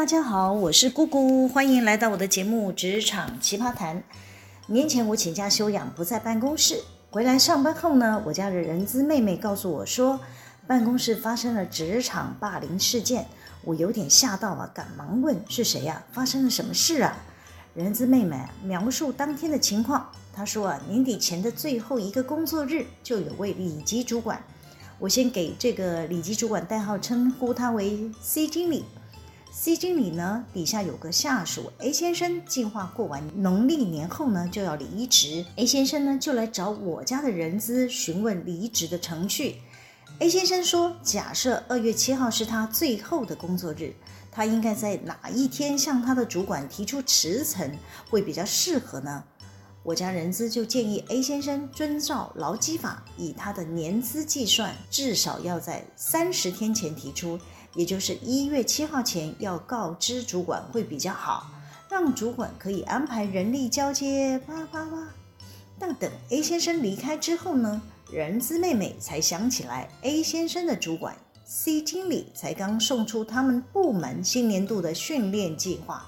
大家好，我是姑姑，欢迎来到我的节目《职场奇葩谈》。年前我请假休养，不在办公室。回来上班后呢，我家的人资妹妹告诉我说，办公室发生了职场霸凌事件。我有点吓到啊，赶忙问是谁呀？发生了什么事啊？人资妹妹描述当天的情况。她说啊，年底前的最后一个工作日，就有位里级主管，我先给这个里级主管代号，称呼他为 C 经理。C 经理呢，底下有个下属 A 先生，计划过完农历年后呢就要离职。A 先生呢就来找我家的人资询问离职的程序。A 先生说，假设二月七号是他最后的工作日，他应该在哪一天向他的主管提出辞呈会比较适合呢？我家人资就建议 A 先生遵照劳基法，以他的年资计算，至少要在三十天前提出。也就是一月七号前要告知主管会比较好，让主管可以安排人力交接。叭叭叭。但等 A 先生离开之后呢，人资妹妹才想起来，A 先生的主管 C 经理才刚送出他们部门新年度的训练计划。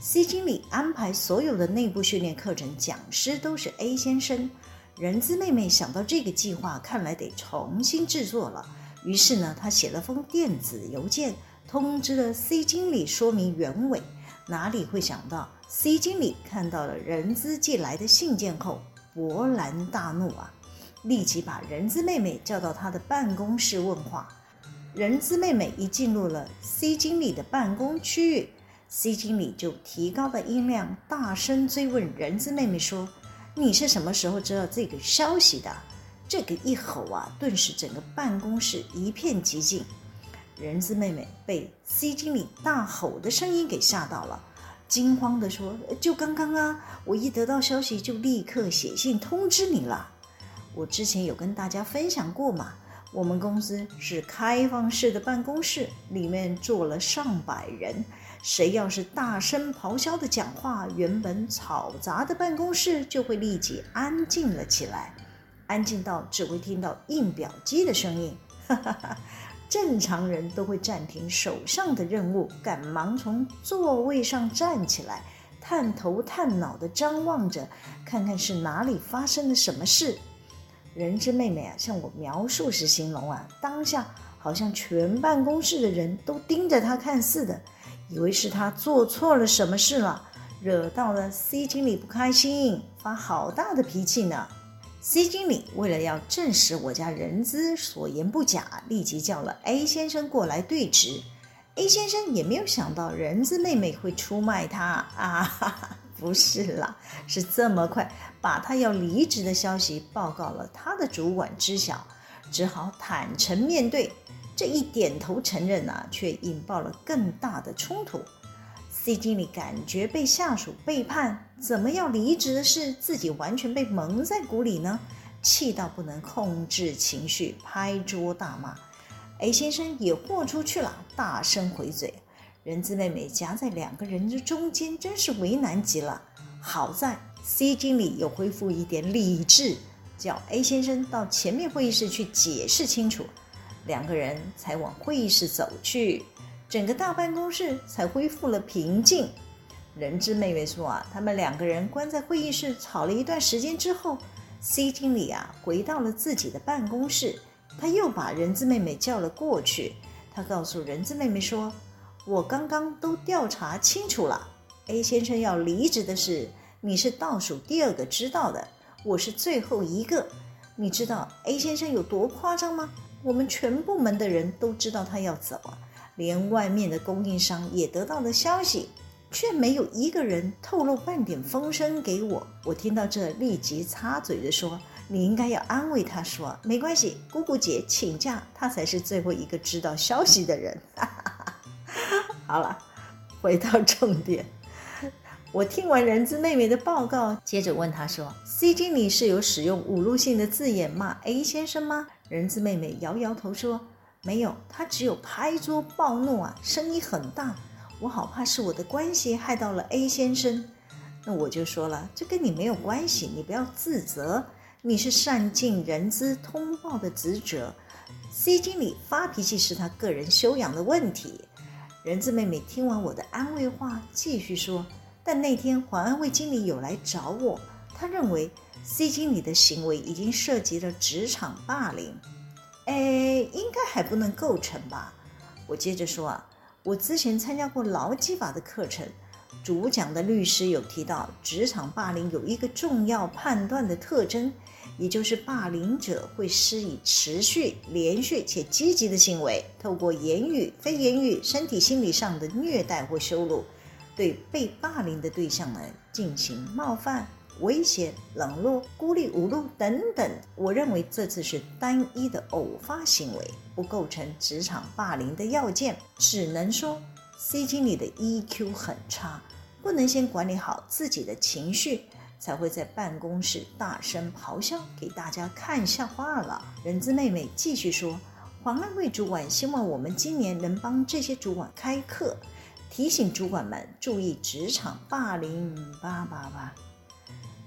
C 经理安排所有的内部训练课程讲师都是 A 先生。人资妹妹想到这个计划，看来得重新制作了。于是呢，他写了封电子邮件，通知了 C 经理，说明原委。哪里会想到，C 经理看到了人资寄来的信件后，勃然大怒啊！立即把人资妹妹叫到他的办公室问话。人资妹妹一进入了 C 经理的办公区域，C 经理就提高了音量，大声追问人资妹妹说：“你是什么时候知道这个消息的？”这个一吼啊，顿时整个办公室一片寂静。人资妹妹被 C 经理大吼的声音给吓到了，惊慌地说：“就刚刚啊，我一得到消息就立刻写信通知你了。我之前有跟大家分享过嘛，我们公司是开放式的办公室，里面坐了上百人，谁要是大声咆哮的讲话，原本嘈杂的办公室就会立即安静了起来。”安静到只会听到印表机的声音，哈哈哈，正常人都会暂停手上的任务，赶忙从座位上站起来，探头探脑地张望着，看看是哪里发生了什么事。人之妹妹啊，向我描述时形容啊，当下好像全办公室的人都盯着她看似的，以为是她做错了什么事了，惹到了 C 经理不开心，发好大的脾气呢。C 经理为了要证实我家人资所言不假，立即叫了 A 先生过来对质。A 先生也没有想到人资妹妹会出卖他啊，哈哈，不是啦，是这么快把他要离职的消息报告了他的主管知晓，只好坦诚面对。这一点头承认啊，却引爆了更大的冲突。C 经理感觉被下属背叛，怎么要离职的事，自己完全被蒙在鼓里呢？气到不能控制情绪，拍桌大骂。A 先生也豁出去了，大声回嘴。人资妹妹夹在两个人的中间，真是为难极了。好在 C 经理有恢复一点理智，叫 A 先生到前面会议室去解释清楚，两个人才往会议室走去。整个大办公室才恢复了平静。人资妹妹说啊，他们两个人关在会议室吵了一段时间之后，C 经理啊回到了自己的办公室，他又把人资妹妹叫了过去。他告诉人资妹妹说：“我刚刚都调查清楚了，A 先生要离职的事，你是倒数第二个知道的，我是最后一个。你知道 A 先生有多夸张吗？我们全部门的人都知道他要走啊。”连外面的供应商也得到了消息，却没有一个人透露半点风声给我。我听到这，立即插嘴的说：“你应该要安慰他说，没关系，姑姑姐请假，他才是最后一个知道消息的人。”好了，回到重点。我听完人资妹妹的报告，接着问她说：“C 经理是有使用侮辱性的字眼骂 A 先生吗？”人资妹妹摇摇头说。没有，他只有拍桌暴怒啊，声音很大。我好怕是我的关系害到了 A 先生。那我就说了，这跟你没有关系，你不要自责。你是善尽人资通报的职责。C 经理发脾气是他个人修养的问题。人资妹妹听完我的安慰话，继续说：“但那天黄安卫经理有来找我，他认为 C 经理的行为已经涉及了职场霸凌。”哎，应该还不能构成吧？我接着说啊，我之前参加过劳基法的课程，主讲的律师有提到，职场霸凌有一个重要判断的特征，也就是霸凌者会施以持续、连续且积极的行为，透过言语、非言语、身体、心理上的虐待或羞辱，对被霸凌的对象呢进行冒犯。威胁、冷落、孤立无路等等，我认为这次是单一的偶发行为，不构成职场霸凌的要件。只能说，C 经理的 EQ 很差，不能先管理好自己的情绪，才会在办公室大声咆哮，给大家看笑话了。人资妹妹继续说，黄安卫主管希望我们今年能帮这些主管开课，提醒主管们注意职场霸凌。叭叭叭。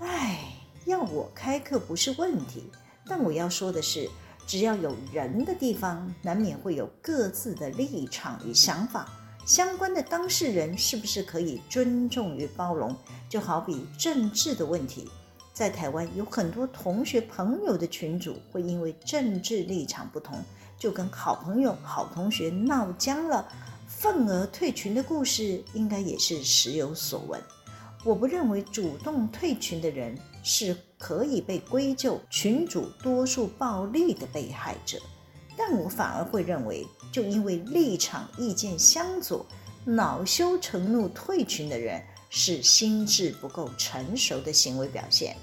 哎，要我开课不是问题，但我要说的是，只要有人的地方，难免会有各自的立场与想法。相关的当事人是不是可以尊重与包容？就好比政治的问题，在台湾有很多同学朋友的群组会因为政治立场不同，就跟好朋友、好同学闹僵了，愤而退群的故事，应该也是时有所闻。我不认为主动退群的人是可以被归咎群主多数暴力的被害者，但我反而会认为，就因为立场意见相左，恼羞成怒退群的人是心智不够成熟的行为表现。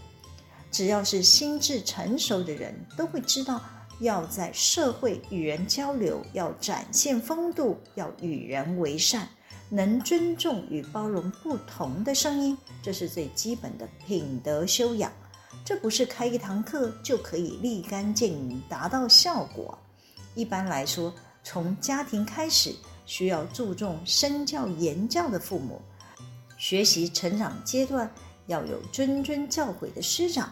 只要是心智成熟的人，都会知道要在社会与人交流，要展现风度，要与人为善。能尊重与包容不同的声音，这是最基本的品德修养。这不是开一堂课就可以立竿见影达到效果。一般来说，从家庭开始，需要注重身教言教的父母；学习成长阶段要有谆谆教诲的师长；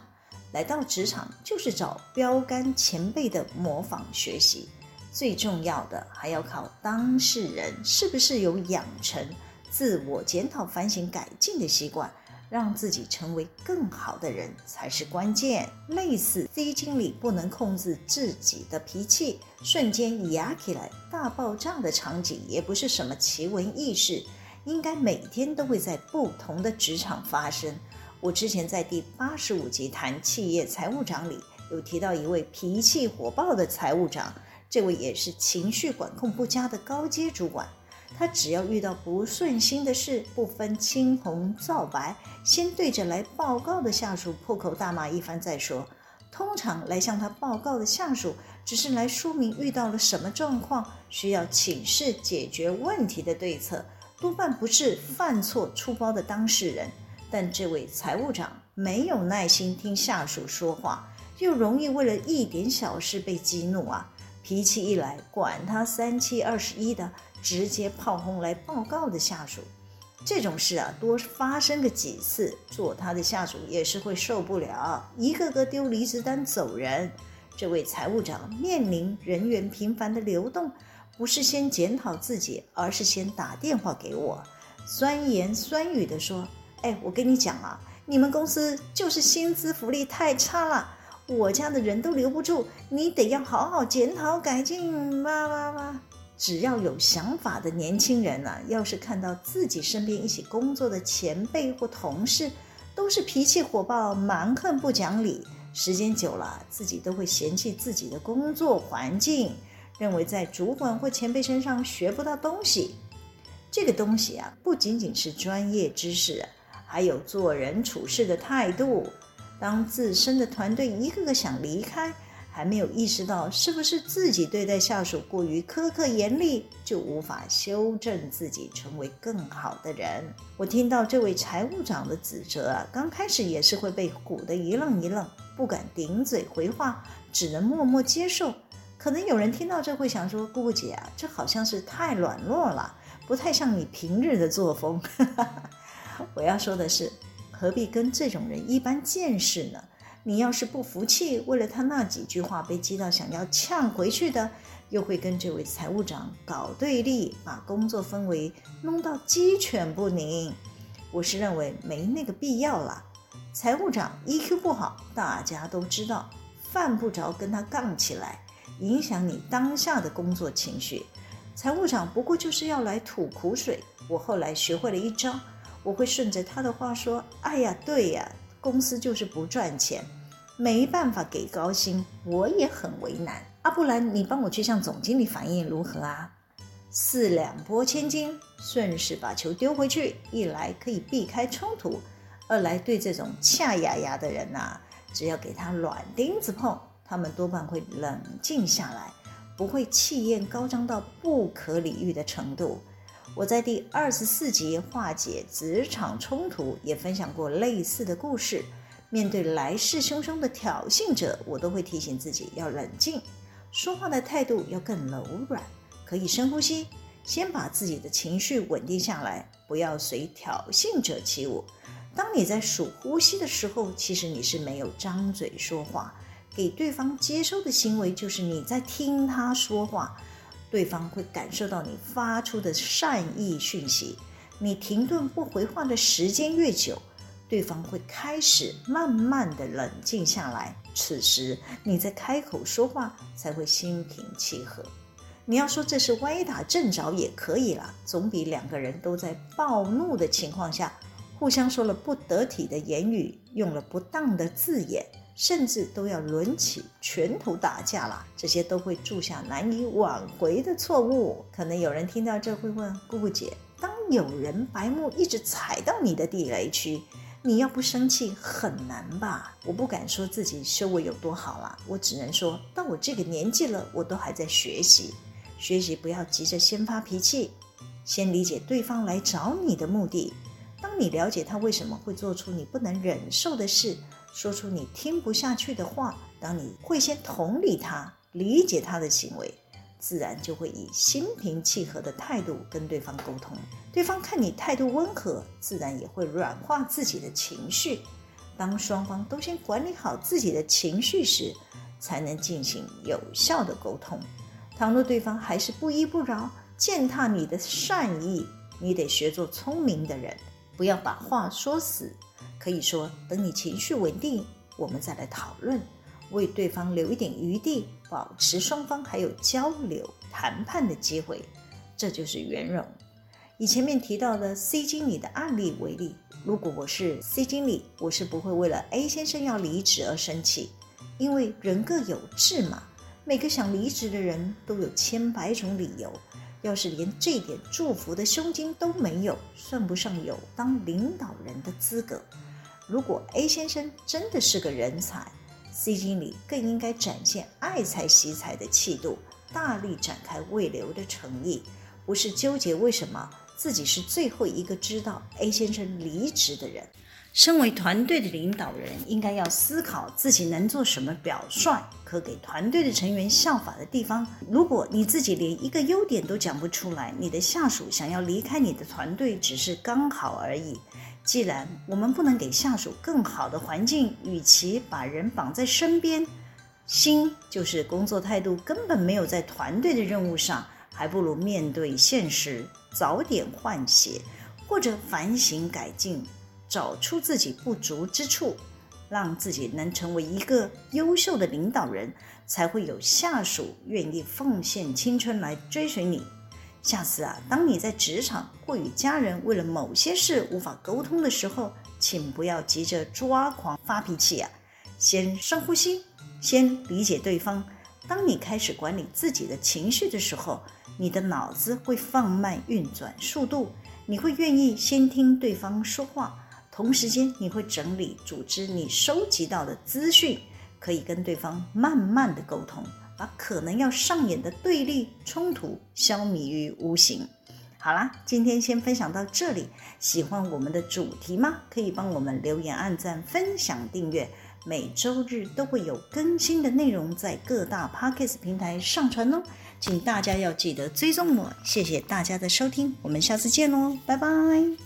来到职场，就是找标杆前辈的模仿学习。最重要的还要靠当事人是不是有养成自我检讨、反省、改进的习惯，让自己成为更好的人才是关键。类似 C 经理不能控制自己的脾气，瞬间哑起来大爆炸的场景，也不是什么奇闻异事，应该每天都会在不同的职场发生。我之前在第八十五集谈企业财务长里有提到一位脾气火爆的财务长。这位也是情绪管控不佳的高阶主管，他只要遇到不顺心的事，不分青红皂白，先对着来报告的下属破口大骂一番再说。通常来向他报告的下属，只是来说明遇到了什么状况，需要请示解决问题的对策，多半不是犯错出包的当事人。但这位财务长没有耐心听下属说话，又容易为了一点小事被激怒啊。脾气一来，管他三七二十一的，直接炮轰来报告的下属。这种事啊，多发生个几次，做他的下属也是会受不了，一个个丢离职单走人。这位财务长面临人员频繁的流动，不是先检讨自己，而是先打电话给我，酸言酸语地说：“哎，我跟你讲啊，你们公司就是薪资福利太差了。”我家的人都留不住，你得要好好检讨改进吧吧吧！只要有想法的年轻人呐、要是看到自己身边一起工作的前辈或同事都是脾气火爆、蛮横不讲理，时间久了，自己都会嫌弃自己的工作环境，认为在主管或前辈身上学不到东西。这个东西啊，不仅仅是专业知识，还有做人处事的态度。当自身的团队一个个想离开，还没有意识到是不是自己对待下属过于苛刻严厉，就无法修正自己，成为更好的人。我听到这位财务长的指责啊，刚开始也是会被唬得一愣一愣，不敢顶嘴回话，只能默默接受。可能有人听到这会想说：“姑姑姐啊，这好像是太软弱了，不太像你平日的作风。”我要说的是。何必跟这种人一般见识呢？你要是不服气，为了他那几句话被激到想要呛回去的，又会跟这位财务长搞对立，把工作氛围弄到鸡犬不宁。我是认为没那个必要啦。财务长 EQ 不好，大家都知道，犯不着跟他杠起来，影响你当下的工作情绪。财务长不过就是要来吐苦水。我后来学会了一招，我会顺着他的话说：“哎呀，对呀，公司就是不赚钱，没办法给高薪，我也很为难。啊，不然你帮我去向总经理反映如何啊？”四两拨千斤，顺势把球丢回去，一来可以避开冲突，二来对这种恰牙牙的人呐、啊，只要给他软钉子碰，他们多半会冷静下来。不会气焰高涨到不可理喻的程度。我在第二十四集化解职场冲突也分享过类似的故事。面对来势汹汹的挑衅者，我都会提醒自己要冷静，说话的态度要更柔软，可以深呼吸，先把自己的情绪稳定下来，不要随挑衅者起舞。当你在数呼吸的时候，其实你是没有张嘴说话。给对方接收的行为，就是你在听他说话，对方会感受到你发出的善意讯息。你停顿不回话的时间越久，对方会开始慢慢的冷静下来。此时你再开口说话，才会心平气和。你要说这是歪打正着也可以了，总比两个人都在暴怒的情况下，互相说了不得体的言语，用了不当的字眼。甚至都要抡起拳头打架了，这些都会铸下难以挽回的错误。可能有人听到这会问姑姑姐：当有人白目一直踩到你的地雷区，你要不生气很难吧？我不敢说自己修为有多好了，我只能说到我这个年纪了，我都还在学习。学习不要急着先发脾气，先理解对方来找你的目的。当你了解他为什么会做出你不能忍受的事，说出你听不下去的话，当你会先同理他、理解他的行为，自然就会以心平气和的态度跟对方沟通。对方看你态度温和，自然也会软化自己的情绪。当双方都先管理好自己的情绪时，才能进行有效的沟通。倘若对方还是不依不饶，践踏你的善意，你得学做聪明的人，不要把话说死。可以说，等你情绪稳定，我们再来讨论，为对方留一点余地，保持双方还有交流谈判的机会，这就是圆融。以前面提到的 C 经理的案例为例，如果我是 C 经理，我是不会为了 A 先生要离职而生气，因为人各有志嘛，每个想离职的人都有千百种理由。要是连这点祝福的胸襟都没有，算不上有当领导人的资格。如果 A 先生真的是个人才，C 经理更应该展现爱才惜才的气度，大力展开慰留的诚意，不是纠结为什么自己是最后一个知道 A 先生离职的人。身为团队的领导人，应该要思考自己能做什么表率，可给团队的成员效法的地方。如果你自己连一个优点都讲不出来，你的下属想要离开你的团队只是刚好而已。既然我们不能给下属更好的环境，与其把人绑在身边，心就是工作态度根本没有在团队的任务上，还不如面对现实，早点换血，或者反省改进，找出自己不足之处，让自己能成为一个优秀的领导人，才会有下属愿意奉献青春来追随你。下次啊，当你在职场或与家人为了某些事无法沟通的时候，请不要急着抓狂发脾气啊，先深呼吸，先理解对方。当你开始管理自己的情绪的时候，你的脑子会放慢运转速度，你会愿意先听对方说话，同时间你会整理组织你收集到的资讯，可以跟对方慢慢的沟通。把可能要上演的对立冲突消弭于无形。好啦，今天先分享到这里。喜欢我们的主题吗？可以帮我们留言、按赞、分享、订阅。每周日都会有更新的内容在各大 Podcast 平台上传哦，请大家要记得追踪我。谢谢大家的收听，我们下次见喽，拜拜。